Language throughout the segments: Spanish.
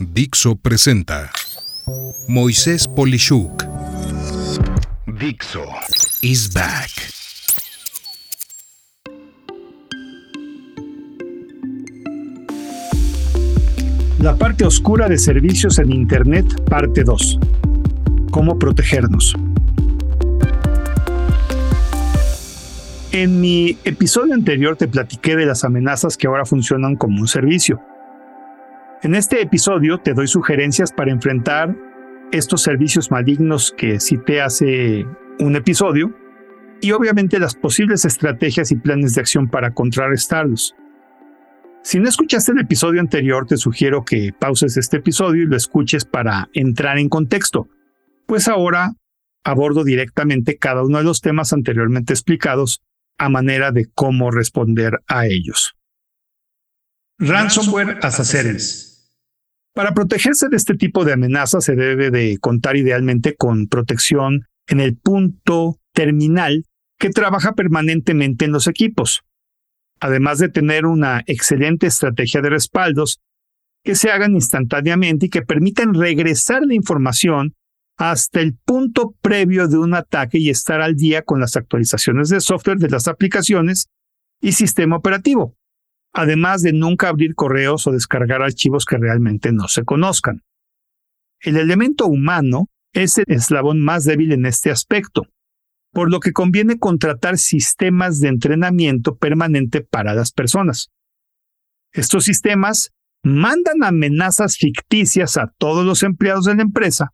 Dixo presenta Moisés Polishuk. Dixo is back. La parte oscura de servicios en Internet, parte 2. Cómo protegernos. En mi episodio anterior te platiqué de las amenazas que ahora funcionan como un servicio. En este episodio te doy sugerencias para enfrentar estos servicios malignos que cité hace un episodio y obviamente las posibles estrategias y planes de acción para contrarrestarlos. Si no escuchaste el episodio anterior, te sugiero que pauses este episodio y lo escuches para entrar en contexto, pues ahora abordo directamente cada uno de los temas anteriormente explicados a manera de cómo responder a ellos. Ransomware as. Para protegerse de este tipo de amenazas se debe de contar idealmente con protección en el punto terminal que trabaja permanentemente en los equipos, además de tener una excelente estrategia de respaldos que se hagan instantáneamente y que permitan regresar la información hasta el punto previo de un ataque y estar al día con las actualizaciones de software de las aplicaciones y sistema operativo, además de nunca abrir correos o descargar archivos que realmente no se conozcan. El elemento humano es el eslabón más débil en este aspecto, por lo que conviene contratar sistemas de entrenamiento permanente para las personas. Estos sistemas mandan amenazas ficticias a todos los empleados de la empresa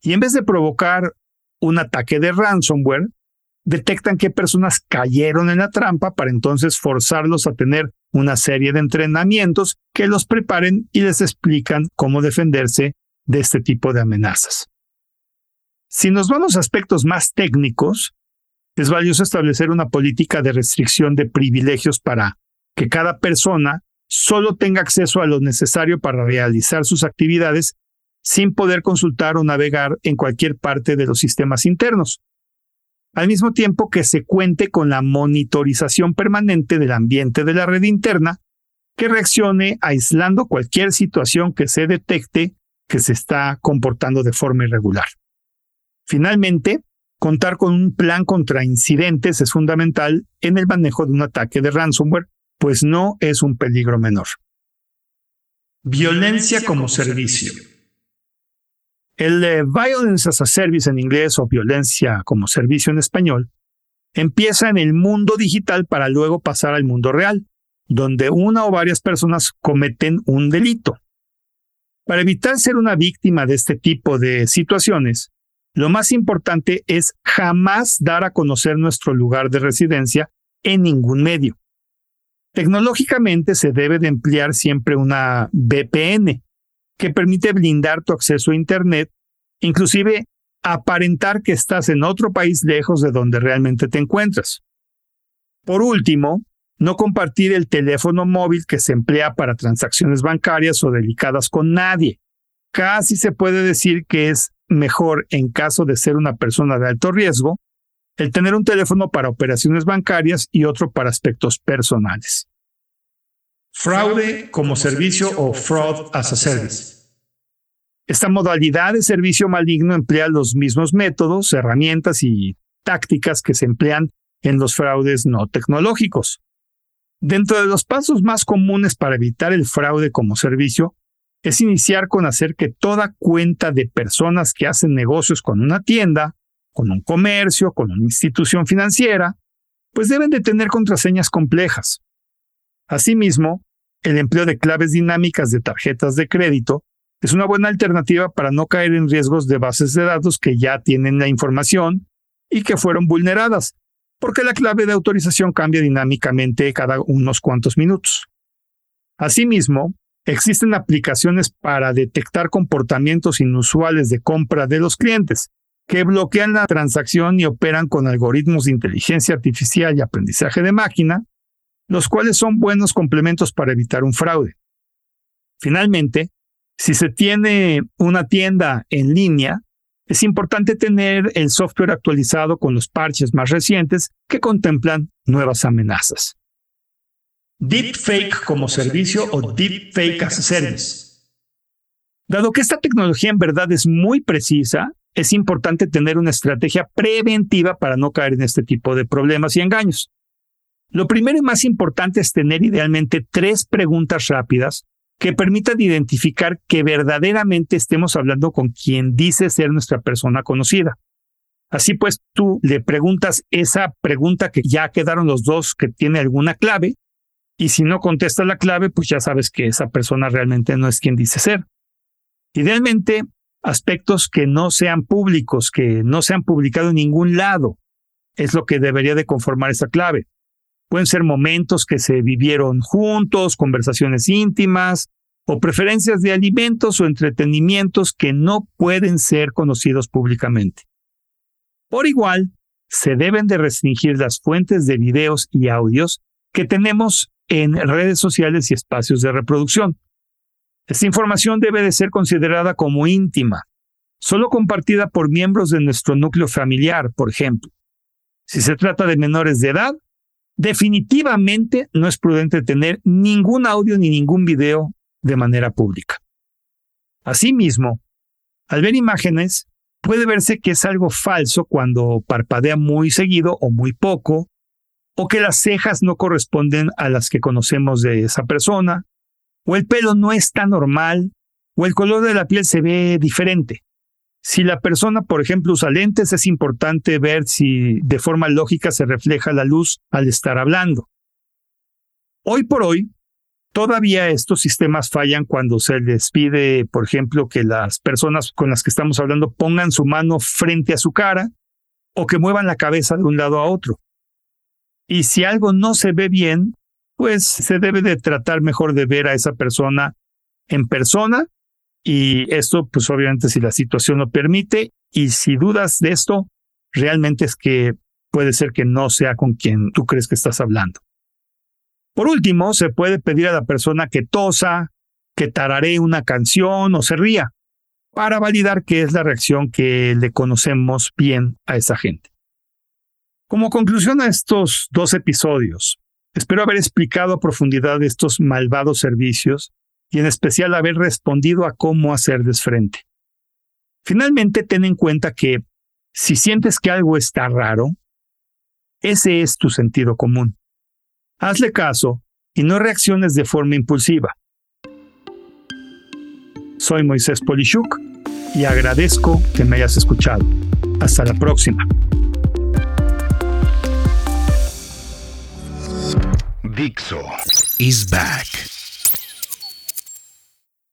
y en vez de provocar un ataque de ransomware, detectan qué personas cayeron en la trampa para entonces forzarlos a tener una serie de entrenamientos que los preparen y les explican cómo defenderse de este tipo de amenazas. Si nos vamos a aspectos más técnicos, es valioso establecer una política de restricción de privilegios para que cada persona solo tenga acceso a lo necesario para realizar sus actividades sin poder consultar o navegar en cualquier parte de los sistemas internos. Al mismo tiempo que se cuente con la monitorización permanente del ambiente de la red interna que reaccione aislando cualquier situación que se detecte que se está comportando de forma irregular. Finalmente, contar con un plan contra incidentes es fundamental en el manejo de un ataque de ransomware, pues no es un peligro menor. Violencia como servicio. El Violence as a Service en inglés o violencia como servicio en español empieza en el mundo digital para luego pasar al mundo real, donde una o varias personas cometen un delito. Para evitar ser una víctima de este tipo de situaciones, lo más importante es jamás dar a conocer nuestro lugar de residencia en ningún medio. Tecnológicamente se debe de emplear siempre una VPN, que permite blindar tu acceso a Internet, inclusive aparentar que estás en otro país lejos de donde realmente te encuentras. Por último, no compartir el teléfono móvil que se emplea para transacciones bancarias o delicadas con nadie. Casi se puede decir que es mejor en caso de ser una persona de alto riesgo, el tener un teléfono para operaciones bancarias y otro para aspectos personales. Fraude como servicio o fraud as a service. Esta modalidad de servicio maligno emplea los mismos métodos, herramientas y tácticas que se emplean en los fraudes no tecnológicos. Dentro de los pasos más comunes para evitar el fraude como servicio es iniciar con hacer que toda cuenta de personas que hacen negocios con una tienda, con un comercio, con una institución financiera, pues deben de tener contraseñas complejas. Asimismo, el empleo de claves dinámicas de tarjetas de crédito es una buena alternativa para no caer en riesgos de bases de datos que ya tienen la información y que fueron vulneradas, porque la clave de autorización cambia dinámicamente cada unos cuantos minutos. Asimismo, existen aplicaciones para detectar comportamientos inusuales de compra de los clientes, que bloquean la transacción y operan con algoritmos de inteligencia artificial y aprendizaje de máquina los cuales son buenos complementos para evitar un fraude. Finalmente, si se tiene una tienda en línea, es importante tener el software actualizado con los parches más recientes que contemplan nuevas amenazas. Deepfake como servicio o Deepfake as a Service. Dado que esta tecnología en verdad es muy precisa, es importante tener una estrategia preventiva para no caer en este tipo de problemas y engaños. Lo primero y más importante es tener idealmente tres preguntas rápidas que permitan identificar que verdaderamente estemos hablando con quien dice ser nuestra persona conocida. Así pues, tú le preguntas esa pregunta que ya quedaron los dos que tiene alguna clave, y si no contesta la clave, pues ya sabes que esa persona realmente no es quien dice ser. Idealmente, aspectos que no sean públicos, que no se han publicado en ningún lado, es lo que debería de conformar esa clave. Pueden ser momentos que se vivieron juntos, conversaciones íntimas o preferencias de alimentos o entretenimientos que no pueden ser conocidos públicamente. Por igual, se deben de restringir las fuentes de videos y audios que tenemos en redes sociales y espacios de reproducción. Esta información debe de ser considerada como íntima, solo compartida por miembros de nuestro núcleo familiar, por ejemplo. Si se trata de menores de edad, definitivamente no es prudente tener ningún audio ni ningún video de manera pública. Asimismo, al ver imágenes, puede verse que es algo falso cuando parpadea muy seguido o muy poco, o que las cejas no corresponden a las que conocemos de esa persona, o el pelo no está normal, o el color de la piel se ve diferente. Si la persona, por ejemplo, usa lentes, es importante ver si de forma lógica se refleja la luz al estar hablando. Hoy por hoy, todavía estos sistemas fallan cuando se les pide, por ejemplo, que las personas con las que estamos hablando pongan su mano frente a su cara o que muevan la cabeza de un lado a otro. Y si algo no se ve bien, pues se debe de tratar mejor de ver a esa persona en persona y esto, pues obviamente si la situación lo permite y si dudas de esto, realmente es que puede ser que no sea con quien tú crees que estás hablando. Por último, se puede pedir a la persona que tosa, que tararee una canción o se ría, para validar que es la reacción que le conocemos bien a esa gente. Como conclusión a estos dos episodios, espero haber explicado a profundidad estos malvados servicios y en especial haber respondido a cómo hacer desfrente. Finalmente, ten en cuenta que si sientes que algo está raro, ese es tu sentido común. Hazle caso y no reacciones de forma impulsiva. Soy Moisés Polishuk y agradezco que me hayas escuchado. Hasta la próxima. Dixo is back.